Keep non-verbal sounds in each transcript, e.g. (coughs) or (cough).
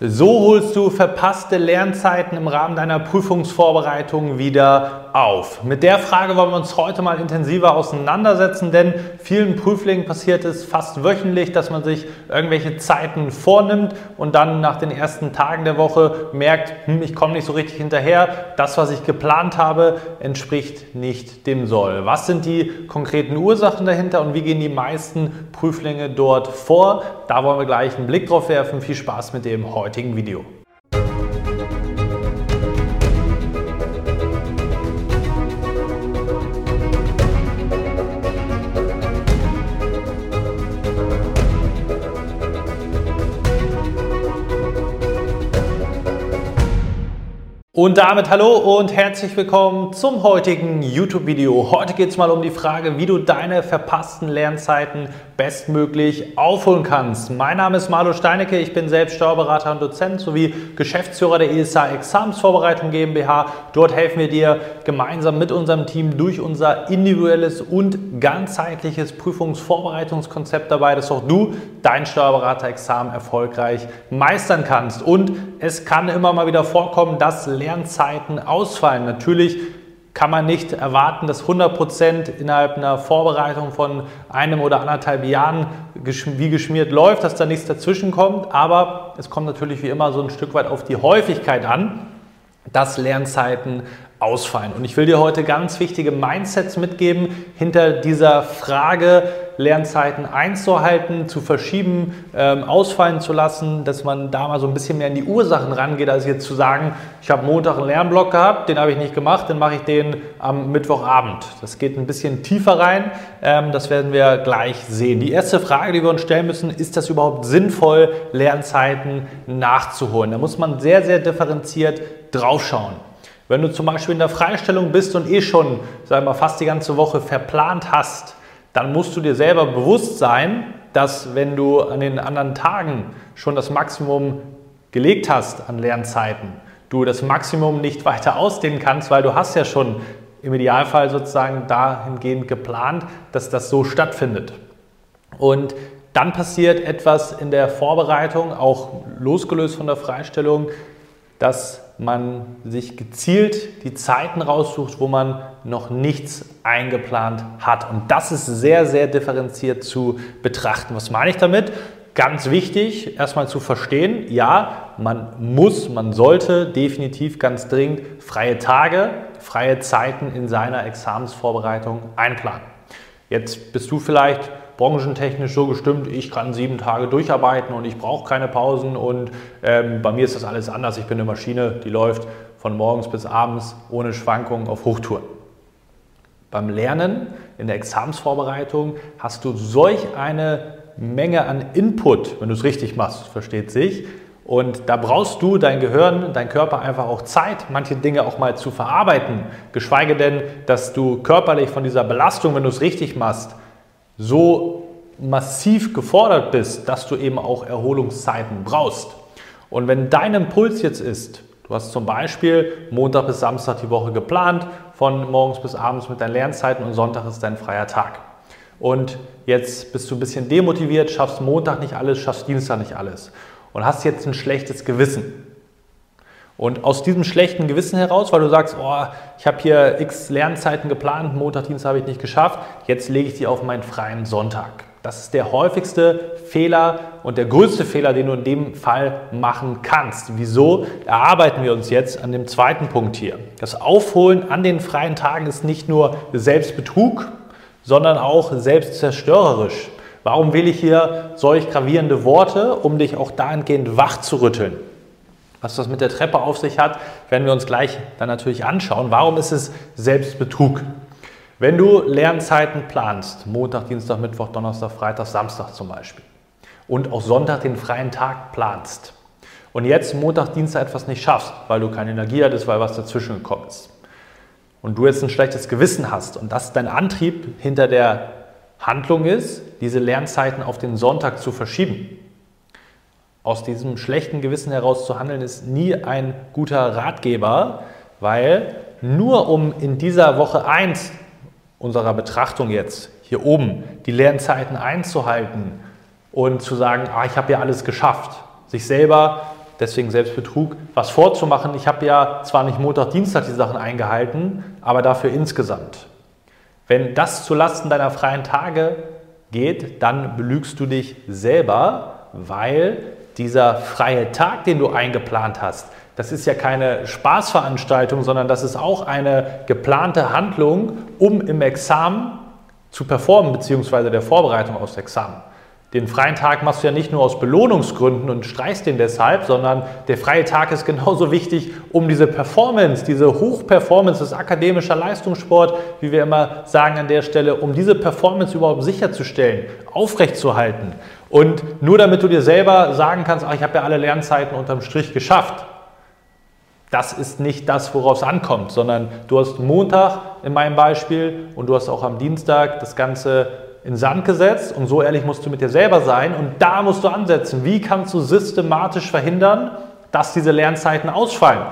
So holst du verpasste Lernzeiten im Rahmen deiner Prüfungsvorbereitung wieder auf. Mit der Frage wollen wir uns heute mal intensiver auseinandersetzen, denn vielen Prüflingen passiert es fast wöchentlich, dass man sich irgendwelche Zeiten vornimmt und dann nach den ersten Tagen der Woche merkt, hm, ich komme nicht so richtig hinterher, das, was ich geplant habe, entspricht nicht dem Soll. Was sind die konkreten Ursachen dahinter und wie gehen die meisten Prüflinge dort vor? Da wollen wir gleich einen Blick drauf werfen. Viel Spaß mit dem heute heutigen Video. Und damit hallo und herzlich willkommen zum heutigen YouTube-Video. Heute geht es mal um die Frage, wie du deine verpassten Lernzeiten bestmöglich aufholen kannst. Mein Name ist Marlo Steinecke, ich bin selbst Steuerberater und Dozent sowie Geschäftsführer der ESA Examensvorbereitung GmbH. Dort helfen wir dir gemeinsam mit unserem Team durch unser individuelles und ganzheitliches Prüfungsvorbereitungskonzept dabei, dass auch du dein Steuerberaterexamen erfolgreich meistern kannst. Und es kann immer mal wieder vorkommen, dass Lernzeiten ausfallen. Natürlich kann man nicht erwarten, dass 100% innerhalb einer Vorbereitung von einem oder anderthalb Jahren wie geschmiert läuft, dass da nichts dazwischen kommt. Aber es kommt natürlich wie immer so ein Stück weit auf die Häufigkeit an, dass Lernzeiten ausfallen. Und ich will dir heute ganz wichtige Mindsets mitgeben hinter dieser Frage, Lernzeiten einzuhalten, zu verschieben, ähm, ausfallen zu lassen, dass man da mal so ein bisschen mehr in die Ursachen rangeht, als jetzt zu sagen, ich habe Montag einen Lernblock gehabt, den habe ich nicht gemacht, dann mache ich den am Mittwochabend. Das geht ein bisschen tiefer rein, ähm, das werden wir gleich sehen. Die erste Frage, die wir uns stellen müssen, ist das überhaupt sinnvoll, Lernzeiten nachzuholen? Da muss man sehr, sehr differenziert draufschauen. Wenn du zum Beispiel in der Freistellung bist und eh schon, sagen wir mal, fast die ganze Woche verplant hast, dann musst du dir selber bewusst sein, dass wenn du an den anderen Tagen schon das Maximum gelegt hast an Lernzeiten, du das Maximum nicht weiter ausdehnen kannst, weil du hast ja schon im Idealfall sozusagen dahingehend geplant, dass das so stattfindet. Und dann passiert etwas in der Vorbereitung, auch losgelöst von der Freistellung, dass man sich gezielt die Zeiten raussucht, wo man noch nichts eingeplant hat. Und das ist sehr, sehr differenziert zu betrachten. Was meine ich damit? Ganz wichtig, erstmal zu verstehen, ja, man muss, man sollte definitiv ganz dringend freie Tage, freie Zeiten in seiner Examensvorbereitung einplanen. Jetzt bist du vielleicht branchentechnisch so gestimmt, ich kann sieben Tage durcharbeiten und ich brauche keine Pausen und ähm, bei mir ist das alles anders. Ich bin eine Maschine, die läuft von morgens bis abends ohne Schwankungen auf Hochtouren. Beim Lernen in der Examsvorbereitung hast du solch eine Menge an Input, wenn du es richtig machst, versteht sich. Und da brauchst du, dein Gehirn, dein Körper einfach auch Zeit, manche Dinge auch mal zu verarbeiten. Geschweige denn, dass du körperlich von dieser Belastung, wenn du es richtig machst, so massiv gefordert bist, dass du eben auch Erholungszeiten brauchst. Und wenn dein Impuls jetzt ist, du hast zum Beispiel Montag bis Samstag die Woche geplant, von morgens bis abends mit deinen Lernzeiten und Sonntag ist dein freier Tag. Und jetzt bist du ein bisschen demotiviert, schaffst Montag nicht alles, schaffst Dienstag nicht alles und hast jetzt ein schlechtes Gewissen. Und aus diesem schlechten Gewissen heraus, weil du sagst, oh, ich habe hier x Lernzeiten geplant, Montag, Dienstag habe ich nicht geschafft, jetzt lege ich die auf meinen freien Sonntag. Das ist der häufigste Fehler und der größte Fehler, den du in dem Fall machen kannst. Wieso erarbeiten wir uns jetzt an dem zweiten Punkt hier? Das Aufholen an den freien Tagen ist nicht nur Selbstbetrug, sondern auch selbstzerstörerisch. Warum wähle ich hier solch gravierende Worte, um dich auch dahingehend wach zu rütteln? Was das mit der Treppe auf sich hat, werden wir uns gleich dann natürlich anschauen. Warum ist es Selbstbetrug? Wenn du Lernzeiten planst, Montag, Dienstag, Mittwoch, Donnerstag, Freitag, Samstag zum Beispiel, und auch Sonntag den freien Tag planst, und jetzt Montag, Dienstag etwas nicht schaffst, weil du keine Energie hattest, weil was dazwischen gekommen ist, und du jetzt ein schlechtes Gewissen hast und das dein Antrieb hinter der Handlung ist, diese Lernzeiten auf den Sonntag zu verschieben, aus diesem schlechten Gewissen heraus zu handeln, ist nie ein guter Ratgeber, weil nur um in dieser Woche 1 unserer Betrachtung jetzt hier oben die Lernzeiten einzuhalten und zu sagen, ah, ich habe ja alles geschafft, sich selber deswegen Selbstbetrug, was vorzumachen. Ich habe ja zwar nicht Montag, Dienstag die Sachen eingehalten, aber dafür insgesamt. Wenn das zulasten deiner freien Tage geht, dann belügst du dich selber, weil dieser freie Tag, den du eingeplant hast, das ist ja keine Spaßveranstaltung, sondern das ist auch eine geplante Handlung, um im Examen zu performen, beziehungsweise der Vorbereitung aufs Examen. Den freien Tag machst du ja nicht nur aus Belohnungsgründen und streichst den deshalb, sondern der freie Tag ist (laughs) genauso wichtig, um diese Performance, diese Hochperformance, das akademischer Leistungssport, wie wir immer sagen an der Stelle, um diese Performance überhaupt sicherzustellen, aufrechtzuerhalten. Und nur damit du dir selber sagen kannst, ach, ich habe ja alle Lernzeiten unterm Strich geschafft. Das ist nicht das, worauf es ankommt, sondern du hast Montag in meinem Beispiel und du hast auch am Dienstag das Ganze in Sand gesetzt und so ehrlich musst du mit dir selber sein und da musst du ansetzen. Wie kannst du systematisch verhindern, dass diese Lernzeiten ausfallen?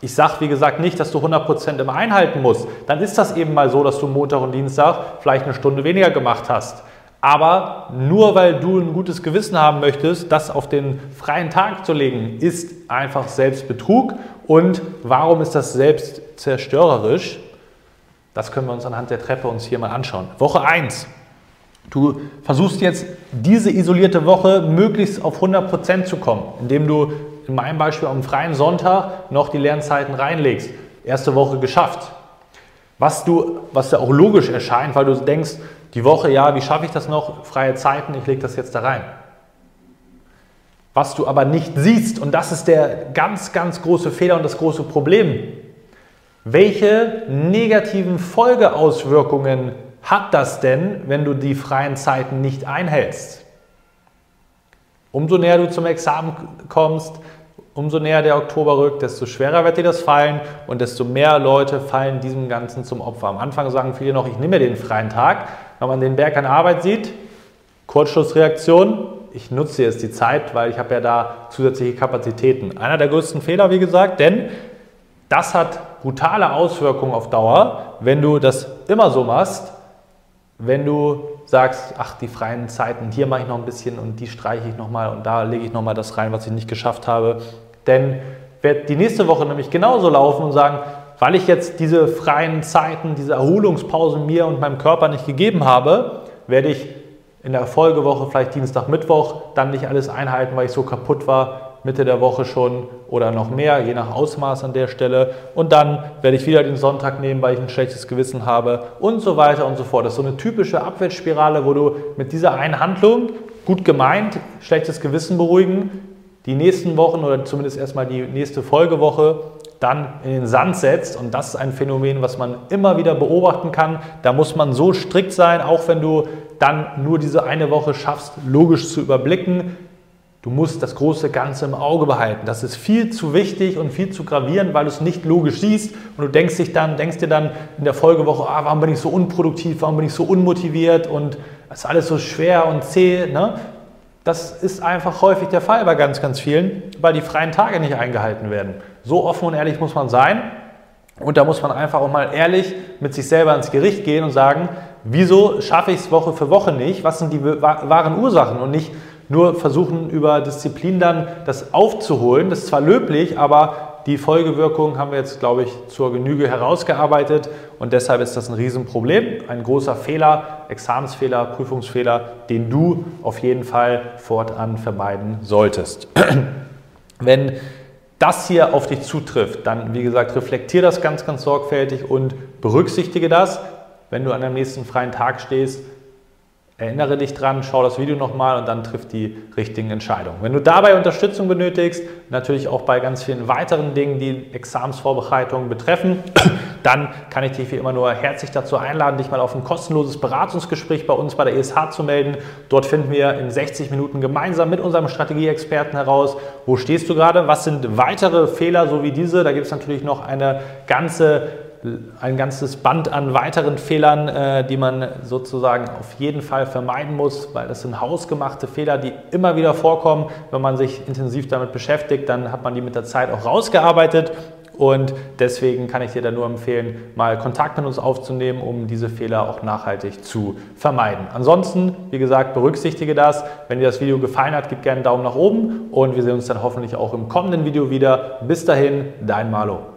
Ich sage, wie gesagt, nicht, dass du 100% immer einhalten musst. Dann ist das eben mal so, dass du Montag und Dienstag vielleicht eine Stunde weniger gemacht hast. Aber nur weil du ein gutes Gewissen haben möchtest, das auf den freien Tag zu legen, ist einfach Selbstbetrug. Und warum ist das selbstzerstörerisch? Das können wir uns anhand der Treppe uns hier mal anschauen. Woche 1. Du versuchst jetzt diese isolierte Woche möglichst auf 100% zu kommen, indem du in meinem Beispiel am freien Sonntag noch die Lernzeiten reinlegst. Erste Woche geschafft. Was, du, was ja auch logisch erscheint, weil du denkst, die Woche, ja, wie schaffe ich das noch? Freie Zeiten, ich lege das jetzt da rein. Was du aber nicht siehst, und das ist der ganz, ganz große Fehler und das große Problem, welche negativen Folgeauswirkungen hat das denn, wenn du die freien Zeiten nicht einhältst? Umso näher du zum Examen kommst, umso näher der Oktober rückt, desto schwerer wird dir das fallen und desto mehr Leute fallen diesem Ganzen zum Opfer. Am Anfang sagen viele noch, ich nehme den freien Tag. Wenn man den Berg an Arbeit sieht, Kurzschlussreaktion, ich nutze jetzt die Zeit, weil ich habe ja da zusätzliche Kapazitäten. Einer der größten Fehler, wie gesagt, denn das hat brutale Auswirkungen auf Dauer, wenn du das immer so machst, wenn du sagst, ach, die freien Zeiten, hier mache ich noch ein bisschen und die streiche ich nochmal und da lege ich nochmal das rein, was ich nicht geschafft habe. Denn wird die nächste Woche nämlich genauso laufen und sagen, weil ich jetzt diese freien Zeiten, diese Erholungspausen mir und meinem Körper nicht gegeben habe, werde ich in der Folgewoche, vielleicht Dienstag, Mittwoch, dann nicht alles einhalten, weil ich so kaputt war, Mitte der Woche schon oder noch mehr, je nach Ausmaß an der Stelle. Und dann werde ich wieder den Sonntag nehmen, weil ich ein schlechtes Gewissen habe und so weiter und so fort. Das ist so eine typische Abwärtsspirale, wo du mit dieser einen Handlung, gut gemeint, schlechtes Gewissen beruhigen, die nächsten Wochen oder zumindest erstmal die nächste Folgewoche dann in den Sand setzt. Und das ist ein Phänomen, was man immer wieder beobachten kann. Da muss man so strikt sein, auch wenn du dann nur diese eine Woche schaffst, logisch zu überblicken. Du musst das große Ganze im Auge behalten. Das ist viel zu wichtig und viel zu gravierend, weil du es nicht logisch siehst und du denkst, dich dann, denkst dir dann in der Folgewoche, ah, warum bin ich so unproduktiv, warum bin ich so unmotiviert und es ist alles so schwer und zäh. Ne? Das ist einfach häufig der Fall bei ganz, ganz vielen, weil die freien Tage nicht eingehalten werden. So offen und ehrlich muss man sein. Und da muss man einfach auch mal ehrlich mit sich selber ins Gericht gehen und sagen, wieso schaffe ich es Woche für Woche nicht? Was sind die wahren Ursachen? Und nicht, nur versuchen über Disziplin dann das aufzuholen. Das ist zwar löblich, aber die Folgewirkung haben wir jetzt, glaube ich, zur Genüge herausgearbeitet und deshalb ist das ein Riesenproblem, ein großer Fehler, Examensfehler, Prüfungsfehler, den du auf jeden Fall fortan vermeiden solltest. (clears throat) Wenn das hier auf dich zutrifft, dann, wie gesagt, reflektier das ganz, ganz sorgfältig und berücksichtige das, wenn du an deinem nächsten freien Tag stehst Erinnere dich dran, schau das Video nochmal und dann triff die richtigen Entscheidungen. Wenn du dabei Unterstützung benötigst, natürlich auch bei ganz vielen weiteren Dingen, die Examsvorbereitungen betreffen, (coughs) dann kann ich dich wie immer nur herzlich dazu einladen, dich mal auf ein kostenloses Beratungsgespräch bei uns bei der ESH zu melden. Dort finden wir in 60 Minuten gemeinsam mit unserem Strategieexperten heraus, wo stehst du gerade, was sind weitere Fehler so wie diese. Da gibt es natürlich noch eine ganze ein ganzes Band an weiteren Fehlern, äh, die man sozusagen auf jeden Fall vermeiden muss, weil das sind hausgemachte Fehler, die immer wieder vorkommen. Wenn man sich intensiv damit beschäftigt, dann hat man die mit der Zeit auch rausgearbeitet. und deswegen kann ich dir da nur empfehlen, mal Kontakt mit uns aufzunehmen, um diese Fehler auch nachhaltig zu vermeiden. Ansonsten, wie gesagt, berücksichtige das. Wenn dir das Video gefallen hat, gib gerne einen Daumen nach oben und wir sehen uns dann hoffentlich auch im kommenden Video wieder. Bis dahin, dein Malo.